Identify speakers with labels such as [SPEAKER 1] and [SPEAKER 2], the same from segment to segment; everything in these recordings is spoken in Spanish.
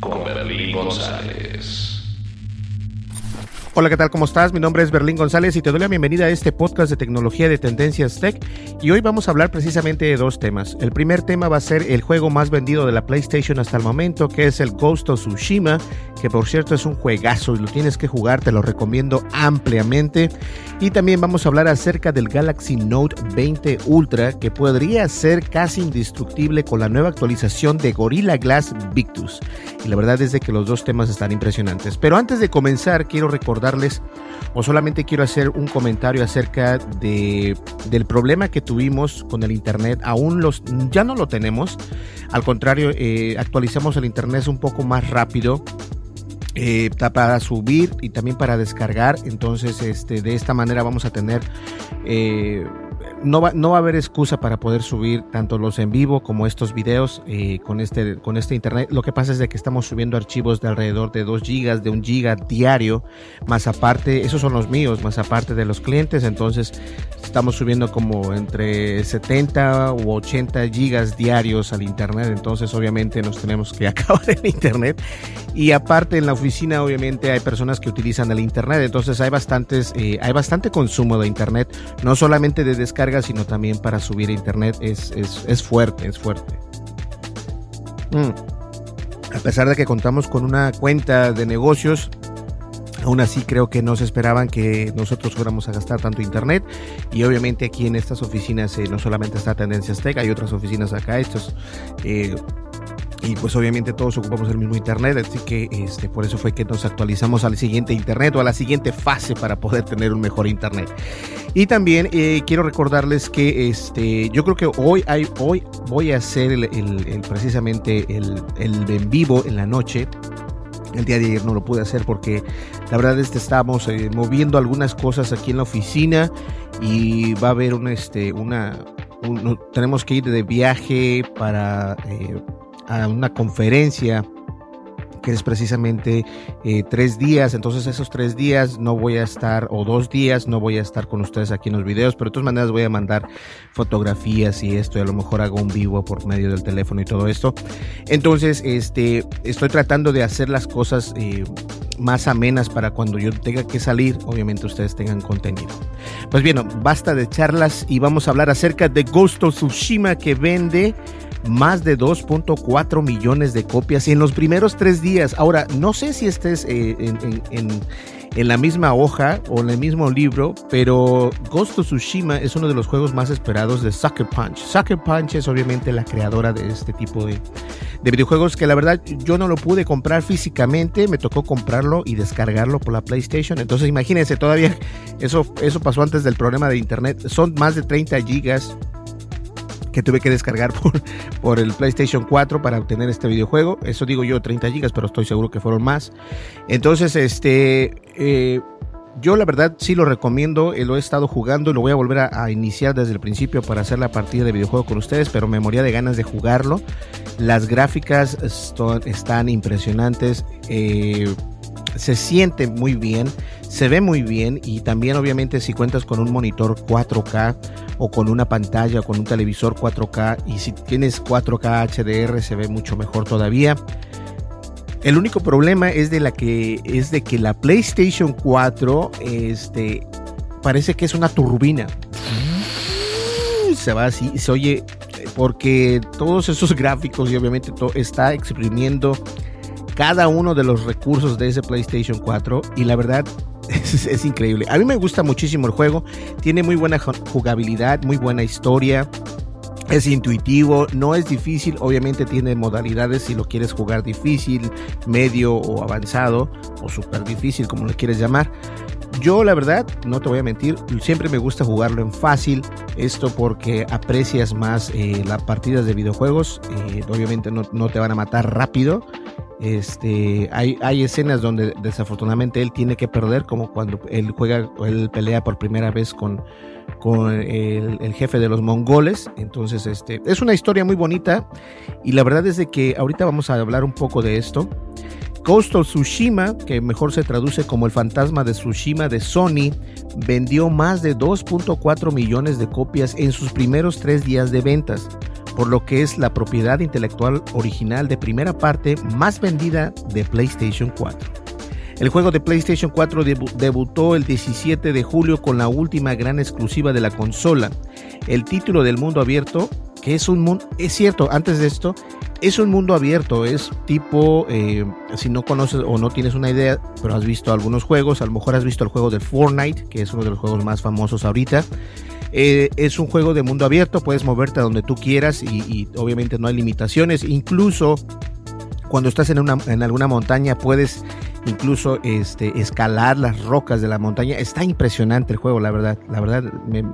[SPEAKER 1] con Berlín González.
[SPEAKER 2] Hola, ¿qué tal? ¿Cómo estás? Mi nombre es Berlín González y te doy la bienvenida a este podcast de tecnología de Tendencias Tech. Y hoy vamos a hablar precisamente de dos temas. El primer tema va a ser el juego más vendido de la PlayStation hasta el momento, que es el Ghost of Tsushima, que por cierto es un juegazo y lo tienes que jugar, te lo recomiendo ampliamente. Y también vamos a hablar acerca del Galaxy Note 20 Ultra, que podría ser casi indestructible con la nueva actualización de Gorilla Glass Victus. Y la verdad es de que los dos temas están impresionantes. Pero antes de comenzar, quiero recordar o solamente quiero hacer un comentario acerca de, del problema que tuvimos con el internet. Aún los ya no lo tenemos. Al contrario, eh, actualizamos el internet un poco más rápido. Eh, para subir y también para descargar entonces este de esta manera vamos a tener eh, no va, no va a haber excusa para poder subir tanto los en vivo como estos videos eh, con, este, con este internet. Lo que pasa es de que estamos subiendo archivos de alrededor de 2 gigas, de 1 giga diario, más aparte, esos son los míos, más aparte de los clientes, entonces estamos subiendo como entre 70 u 80 gigas diarios al internet, entonces obviamente nos tenemos que acabar el internet. Y aparte en la oficina obviamente hay personas que utilizan el internet, entonces hay bastantes, eh, hay bastante consumo de internet, no solamente de descarga, sino también para subir a internet es, es, fuerte, es fuerte. Mm. A pesar de que contamos con una cuenta de negocios, Aún así creo que no se esperaban que nosotros fuéramos a gastar tanto internet y obviamente aquí en estas oficinas eh, no solamente está Tendencias Tech, hay otras oficinas acá, estos eh, y pues obviamente todos ocupamos el mismo internet, así que este, por eso fue que nos actualizamos al siguiente internet o a la siguiente fase para poder tener un mejor internet. Y también eh, quiero recordarles que este, yo creo que hoy, hay, hoy voy a hacer el, precisamente el, el en vivo en la noche el día de ayer no lo pude hacer porque la verdad es que estamos eh, moviendo algunas cosas aquí en la oficina y va a haber un, este, una, tenemos que ir de viaje para eh, a una conferencia que es precisamente eh, tres días. Entonces esos tres días no voy a estar, o dos días no voy a estar con ustedes aquí en los videos, pero de todas maneras voy a mandar fotografías y esto, y a lo mejor hago un vivo por medio del teléfono y todo esto. Entonces, este, estoy tratando de hacer las cosas eh, más amenas para cuando yo tenga que salir, obviamente ustedes tengan contenido. Pues bien, basta de charlas y vamos a hablar acerca de Ghost of Tsushima que vende más de 2.4 millones de copias en los primeros tres días. Ahora, no sé si estés eh, en, la misma hoja o en el mismo libro, pero Ghost of Tsushima es uno de los juegos más esperados de Sucker Punch. Sucker Punch es obviamente la creadora de este tipo de, de videojuegos que la verdad yo no lo pude comprar físicamente, me tocó comprarlo y descargarlo por la PlayStation. Entonces imagínense, todavía eso, eso pasó antes del problema de internet. Son más de 30 gigas que tuve que descargar por, por el PlayStation 4 para obtener este videojuego. Eso digo yo, 30 gigas, pero estoy seguro que fueron más. Entonces, este... Eh, yo la verdad sí lo recomiendo, eh, lo he estado jugando y lo voy a volver a, iniciar desde el principio para hacer la partida de videojuego con ustedes, pero me moría de ganas de jugarlo. Las gráficas están impresionantes. Eh, se siente muy bien, se ve muy bien y también obviamente si cuentas con un monitor 4K o con una pantalla o con un televisor 4K y si tienes 4K HDR se ve mucho mejor todavía. El único problema es de la que es de que la PlayStation 4 este parece que es una turbina. Se va así, se oye porque todos esos gráficos y obviamente está exprimiendo cada uno de los recursos de ese PlayStation 4 y la verdad es, increíble. A mí me gusta muchísimo el juego, tiene muy buena jugabilidad, muy buena historia. Es intuitivo, no es difícil, obviamente tiene modalidades si lo quieres jugar difícil, medio o avanzado o súper difícil como le quieres llamar. Yo la verdad, no te voy a mentir, siempre me gusta jugarlo en fácil, esto porque aprecias más eh, las partidas de videojuegos, eh, obviamente no, no, te van a matar rápido, este, hay, escenas donde desafortunadamente él tiene que perder, como cuando él juega, él pelea por primera vez con, con el, el, jefe de los mongoles. Entonces, este, es una historia muy bonita y la verdad es de que ahorita vamos a hablar un poco de esto. Ghost of Tsushima, que mejor se traduce como el fantasma de Tsushima de Sony, vendió más de 2.4 millones de copias en sus primeros tres días de ventas por lo que es la propiedad intelectual original de primera parte más vendida de PlayStation 4. El juego de PlayStation 4 debutó el 17 de julio con la última gran exclusiva de la consola, el título del mundo abierto, que es un mundo, es cierto, antes de esto, es un mundo abierto, es tipo, eh, si no conoces o no tienes una idea, pero has visto algunos juegos, a lo mejor has visto el juego de Fortnite, que es uno de los juegos más famosos ahorita. Eh, es un juego de mundo abierto, puedes moverte a donde tú quieras y, obviamente no hay limitaciones. Incluso cuando estás en, una, en alguna montaña puedes incluso este, escalar las rocas de la montaña. Está impresionante el juego, la verdad. La verdad me,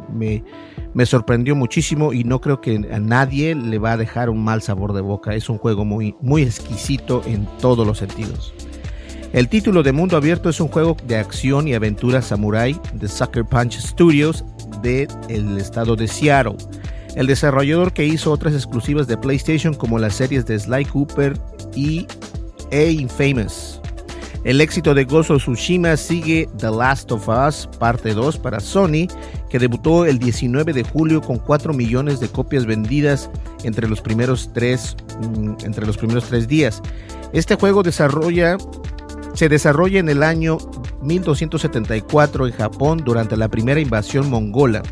[SPEAKER 2] me, sorprendió muchísimo y no creo que a nadie le va a dejar un mal sabor de boca. Es un juego muy, muy exquisito en todos los sentidos. El título de Mundo Abierto es un juego de acción y aventura samurai de Sucker Punch Studios del el estado de Seattle. El desarrollador que hizo otras exclusivas de PlayStation como las series de Sly Cooper y Infamous. El éxito de of Tsushima sigue The Last of Us Parte 2 para Sony, que debutó el 19 de julio con 4 millones de copias vendidas entre los primeros tres, mm, entre los primeros tres días. Este juego desarrolla se desarrolla en el año 1274 en Japón durante la primera invasión mongola.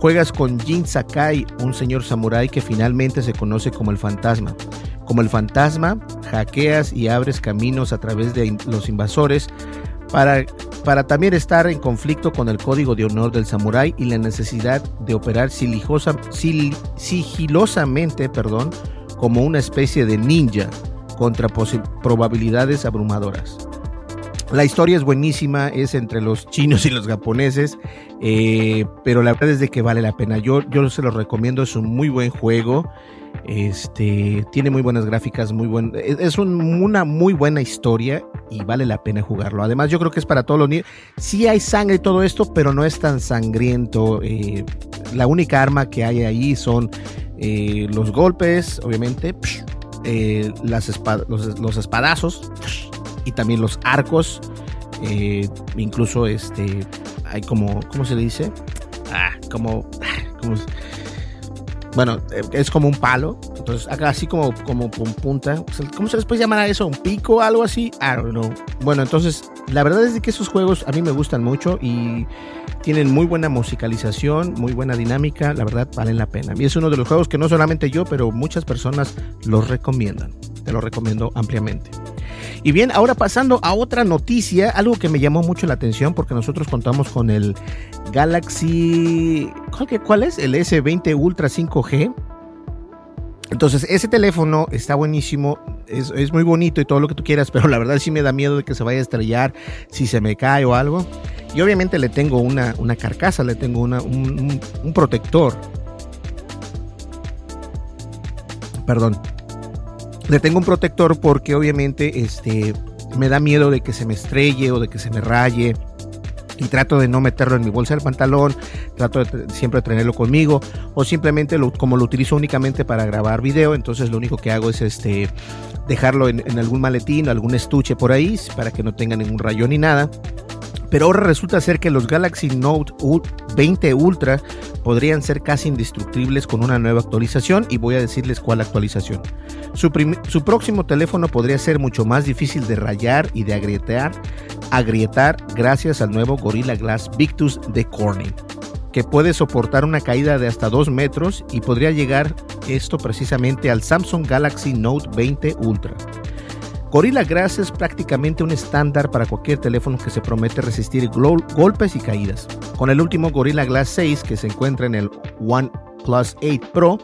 [SPEAKER 2] Juegas con Jin Sakai, un señor samurái que finalmente se conoce como el fantasma. Como el fantasma, hackeas y abres caminos a través de los invasores para, para también estar en conflicto con el código de honor del samurái y la necesidad de operar sigilosamente perdón, como una especie de ninja contra probabilidades abrumadoras. La historia es buenísima, es entre los chinos y los japoneses, eh, pero la verdad es de que vale la pena. Yo, yo se los recomiendo, es un muy buen juego. Este tiene muy buenas gráficas, muy buen, es una muy buena historia y vale la pena jugarlo. Además, yo creo que es para todos los niños. Sí hay sangre y todo esto, pero no es tan sangriento. Eh, la única arma que hay ahí son eh, los golpes, obviamente, las los, los, espadazos y también los arcos. Eh, incluso este hay como, ¿cómo se le dice? Ah, como, bueno, eh, es como un palo. Entonces, acá así como, como con punta. ¿Cómo se les puede llamar a eso? ¿Un pico? ¿Algo así? I don't know. Bueno, entonces, la verdad es que esos juegos a mí me gustan mucho y tienen muy buena musicalización, muy buena dinámica. La verdad, valen la pena. Y es uno de los juegos que no solamente yo, pero muchas personas los recomiendan. Te lo recomiendo ampliamente. Y bien, ahora pasando a otra noticia, algo que me llamó mucho la atención porque nosotros contamos con el Galaxy, ¿cuál, es? El S20 Ultra 5G. Entonces, ese teléfono está buenísimo, es, muy bonito y todo lo que tú quieras, pero la verdad sí me da miedo de que se vaya a estrellar si se me cae o algo. Y obviamente le tengo una, una carcasa, le tengo una, un, un protector. Perdón, le tengo un protector porque obviamente este, me da miedo de que se me estrelle o de que se me raye y trato de no meterlo en mi bolsa del pantalón, trato de siempre tenerlo conmigo o simplemente como lo utilizo únicamente para grabar video, entonces lo único que hago es este dejarlo en, en algún maletín algún estuche por ahí para que no tenga ningún rayón ni nada. Pero ahora resulta ser que los Galaxy Note 20 Ultra podrían ser casi indestructibles con una nueva actualización y voy a decirles cuál actualización. Su, próximo teléfono podría ser mucho más difícil de rayar y de agrietar, agrietar gracias al nuevo Gorilla Glass Victus de Corning, que puede soportar una caída de hasta 2 metros y podría llegar esto precisamente al Samsung Galaxy Note 20 Ultra. Gorilla Glass es prácticamente un estándar para cualquier teléfono que se promete resistir golpes y caídas. Con el último Gorilla Glass 6 que se encuentra en el OnePlus 8 Pro,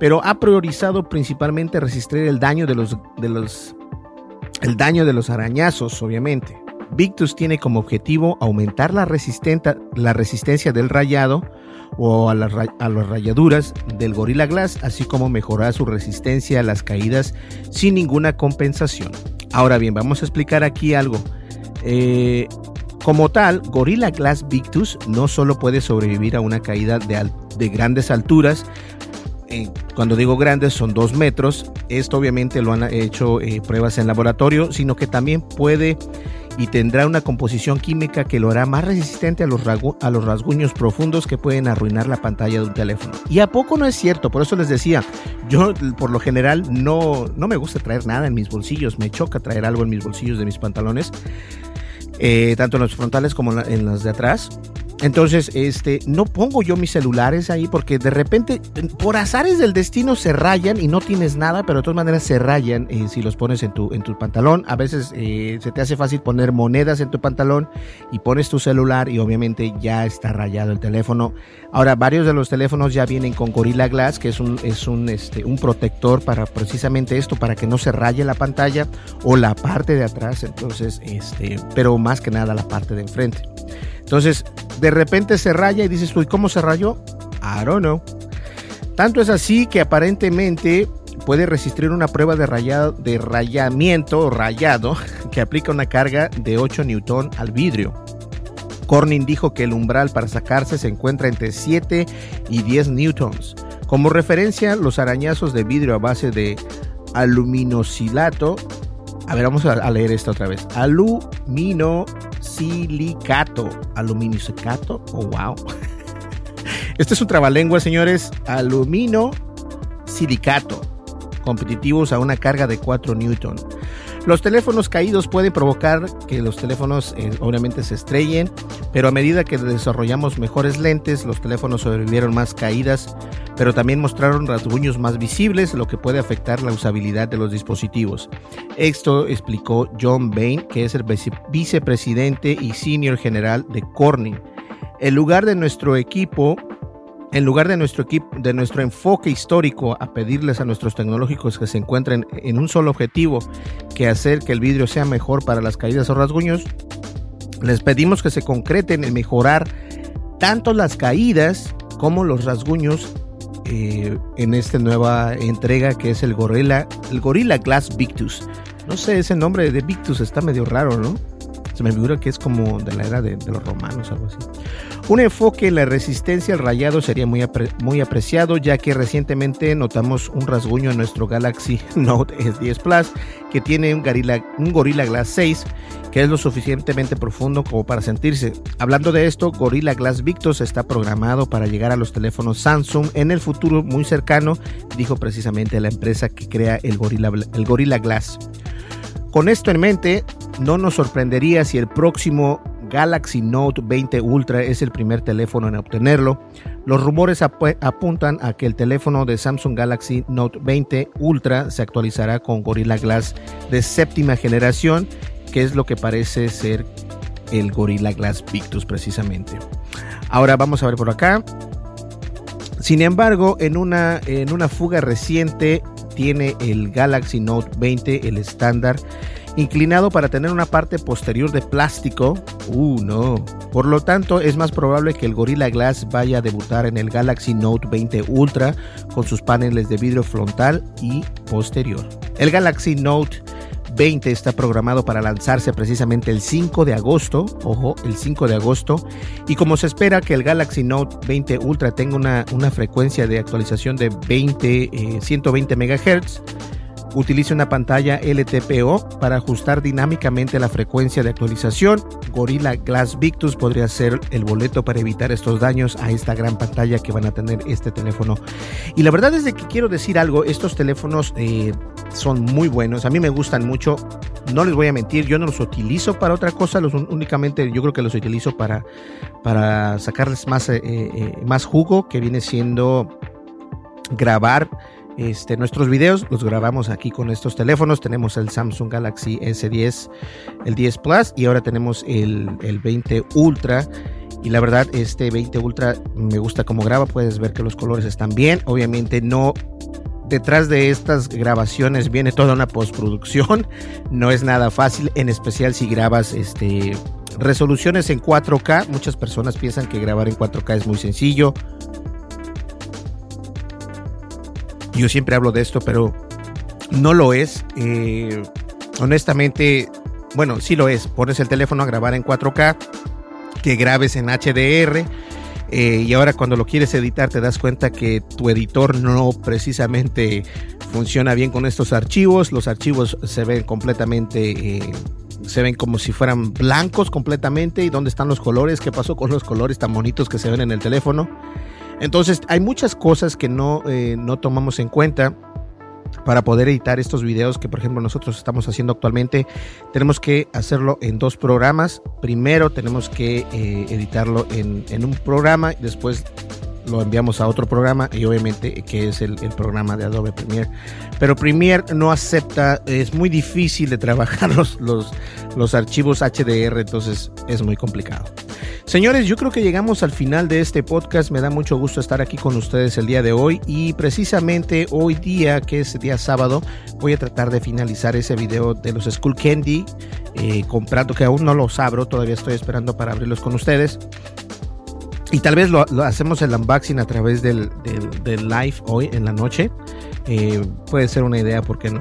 [SPEAKER 2] pero ha priorizado principalmente resistir el daño de los, de los el daño de los arañazos, obviamente. Victus tiene como objetivo aumentar la, la resistencia del rayado o a las, a las rayaduras del Gorilla Glass, así como mejorar su resistencia a las caídas sin ninguna compensación. Ahora bien, vamos a explicar aquí algo. Eh, como tal, Gorilla Glass Victus no solo puede sobrevivir a una caída de, de grandes alturas, eh, cuando digo grandes son dos metros, esto obviamente lo han hecho eh, pruebas en laboratorio, sino que también puede y tendrá una composición química que lo hará más resistente a los, rasguños profundos que pueden arruinar la pantalla de un teléfono. Y a poco no es cierto, por eso les decía, yo por lo general no, no me gusta traer nada en mis bolsillos, me choca traer algo en mis bolsillos de mis pantalones, eh, tanto en los frontales como en los de atrás. Entonces, este, no pongo yo mis celulares ahí porque de repente, por azares del destino, se rayan y no tienes nada, pero de todas maneras se rayan eh, si los pones en tu, en tu pantalón. A veces eh, se te hace fácil poner monedas en tu pantalón y pones tu celular y obviamente ya está rayado el teléfono. Ahora, varios de los teléfonos ya vienen con Gorilla Glass, que es un, es un, este, un protector para precisamente esto, para que no se raye la pantalla o la parte de atrás. Entonces, este, pero más que nada la parte de enfrente. Entonces, de repente se raya y dices tú, ¿y cómo se rayó? I don't know. Tanto es así que aparentemente puede resistir una prueba de, rayado, de rayamiento o rayado que aplica una carga de 8 newton al vidrio. Corning dijo que el umbral para sacarse se encuentra entre 7 y 10 newtons. Como referencia, los arañazos de vidrio a base de aluminosilato. A ver, vamos a leer esto otra vez. Alumino silicato. Aluminio silicato. Oh, wow. Este es un trabalengua, señores. Alumino silicato. Competitivos a una carga de 4 newton. Los teléfonos caídos pueden provocar que los teléfonos eh, obviamente se estrellen, pero a medida que desarrollamos mejores lentes, los teléfonos sobrevivieron más caídas, pero también mostraron rasguños más visibles, lo que puede afectar la usabilidad de los dispositivos. Esto explicó John Bain, que es el vicepresidente y senior general de Corning. El lugar de nuestro equipo en lugar de nuestro equipo, de nuestro enfoque histórico a pedirles a nuestros tecnológicos que se encuentren en un solo objetivo, que hacer que el vidrio sea mejor para las caídas o rasguños, les pedimos que se concreten en mejorar tanto las caídas como los rasguños eh, en esta nueva entrega que es el Gorilla, el Gorilla Glass Victus. No sé, ese nombre de Victus está medio raro, ¿no? Se me figura que es como de la era de, de los romanos, algo así. Un enfoque en la resistencia al rayado sería muy, muy apreciado, ya que recientemente notamos un rasguño en nuestro Galaxy Note S10 Plus que tiene un Gorilla, un Gorilla Glass 6 que es lo suficientemente profundo como para sentirse. Hablando de esto, Gorilla Glass Victus está programado para llegar a los teléfonos Samsung en el futuro muy cercano, dijo precisamente la empresa que crea el el Gorilla Glass. Con esto en mente, no nos sorprendería si el próximo Galaxy Note 20 Ultra es el primer teléfono en obtenerlo. Los rumores apuntan a que el teléfono de Samsung Galaxy Note 20 Ultra se actualizará con Gorilla Glass de séptima generación, que es lo que parece ser el Gorilla Glass Victus precisamente. Ahora vamos a ver por acá. Sin embargo, en una, en una fuga reciente tiene el Galaxy Note 20, el estándar, inclinado para tener una parte posterior de plástico. Uh, no. Por lo tanto, es más probable que el Gorilla Glass vaya a debutar en el Galaxy Note 20 Ultra con sus paneles de vidrio frontal y posterior. El Galaxy Note 20 está programado para lanzarse precisamente el 5 de agosto, ojo, el 5 de agosto, y como se espera que el Galaxy Note 20 Ultra tenga una, una frecuencia de actualización de 20, 120 MHz, Utilice una pantalla LTPO para ajustar dinámicamente la frecuencia de actualización. Gorilla Glass Victus podría ser el boleto para evitar estos daños a esta gran pantalla que van a tener este teléfono. Y la verdad es de que quiero decir algo, estos teléfonos eh, son muy buenos, a mí me gustan mucho. No les voy a mentir, yo no los utilizo para otra cosa, los únicamente yo creo que los utilizo para, para sacarles más, eh, eh, más jugo, que viene siendo grabar este, nuestros videos los grabamos aquí con estos teléfonos. Tenemos el Samsung Galaxy S10, el 10 Plus y ahora tenemos el, el 20 Ultra. Y la verdad, este 20 Ultra me gusta cómo graba. Puedes ver que los colores están bien. Obviamente no detrás de estas grabaciones viene toda una postproducción. No es nada fácil, en especial si grabas este, resoluciones en 4K. Muchas personas piensan que grabar en 4K es muy sencillo. Yo siempre hablo de esto, pero no lo es. Eh, honestamente, bueno, sí lo es. Pones el teléfono a grabar en 4K, que grabes en HDR. Eh, y ahora cuando lo quieres editar te das cuenta que tu editor no precisamente funciona bien con estos archivos. Los archivos se ven completamente... Eh, se ven como si fueran blancos completamente. ¿Y dónde están los colores? ¿Qué pasó con los colores tan bonitos que se ven en el teléfono? Entonces hay muchas cosas que no, eh, no tomamos en cuenta para poder editar estos videos que por ejemplo nosotros estamos haciendo actualmente. Tenemos que hacerlo en dos programas. Primero tenemos que eh, editarlo en, en, un programa y después lo enviamos a otro programa y obviamente que es el, programa de Adobe Premiere. Pero Premiere no acepta, es muy difícil de trabajar los, los, los archivos HDR, entonces es muy complicado. Señores, yo creo que llegamos al final de este podcast. Me da mucho gusto estar aquí con ustedes el día de hoy y precisamente hoy día, que es día sábado, voy a tratar de finalizar ese video de los School Candy, eh, comprando que aún no los abro, todavía estoy esperando para abrirlos con ustedes. Y tal vez lo, hacemos el unboxing a través del, live hoy en la noche. Eh, puede ser una idea, ¿por qué no?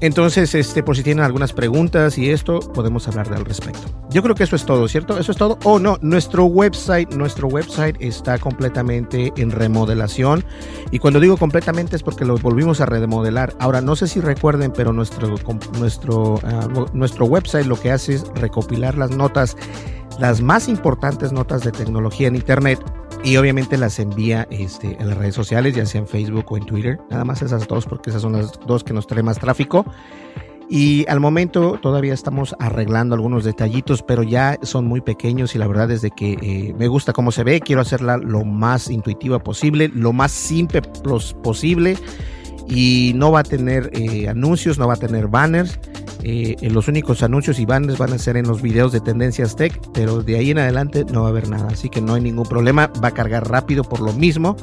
[SPEAKER 2] Entonces, este, por si tienen algunas preguntas y esto, podemos hablar al respecto. Yo creo que eso es todo, ¿cierto? Eso es todo. Oh, no, nuestro website, nuestro website está completamente en remodelación. Y cuando digo completamente es porque lo volvimos a remodelar. Ahora, no sé si recuerden, pero nuestro, nuestro, ah, nuestro website lo que hace es recopilar las notas las más importantes notas de tecnología en Internet y obviamente las envía este, en las redes sociales, ya sea en Facebook o en Twitter. Nada más esas dos porque esas son las dos que nos traen más tráfico. Y al momento todavía estamos arreglando algunos detallitos, pero ya son muy pequeños y la verdad es de que eh, me gusta cómo se ve. Quiero hacerla lo más intuitiva posible, lo más simple posible y no va a tener eh, anuncios, no va a tener banners. Eh, los únicos anuncios y banners van a ser en los videos de Tendencias Tech, pero de ahí en adelante no va a haber nada, así que no hay ningún problema. Va a cargar rápido por lo mismo,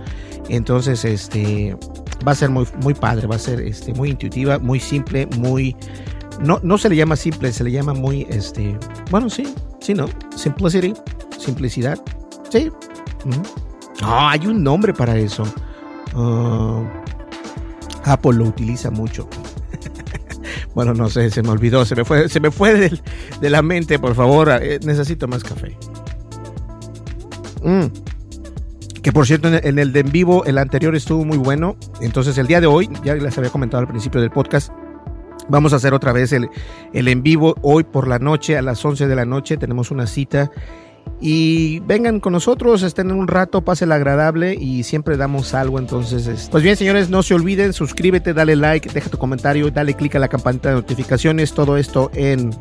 [SPEAKER 2] entonces este va a ser muy, muy padre, va a ser este, muy intuitiva, muy simple, muy no, no se le llama simple, se le llama muy este, bueno sí, sí no, simplicity, simplicidad, sí. No, hay un nombre para eso. Uh, Apple lo utiliza mucho. Bueno, no sé, se me olvidó, se me fue, se me fue de, la mente, por favor, eh, necesito más café. Mm. Que por cierto, en el de en vivo, el anterior estuvo muy bueno. Entonces, el día de hoy, ya les había comentado al principio del podcast, Vamos a hacer otra vez el, el, en vivo hoy por la noche a las 11 de la noche. Tenemos una cita y vengan con nosotros, estén un rato, pasen agradable y siempre damos algo. Entonces, pues bien, señores, no se olviden, suscríbete, dale like, deja tu comentario, dale click a la campanita de notificaciones, todo esto en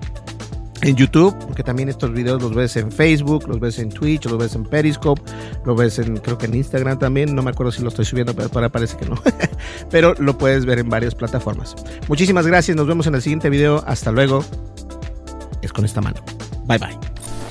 [SPEAKER 2] en YouTube, porque también estos videos los ves en Facebook, los ves en Twitch, los ves en Periscope, los ves en, creo que en Instagram también, no me acuerdo si lo estoy subiendo, pero ahora parece que no, pero lo puedes ver en varias plataformas. Muchísimas gracias, nos vemos en el siguiente video, hasta luego, es con esta mano, bye bye.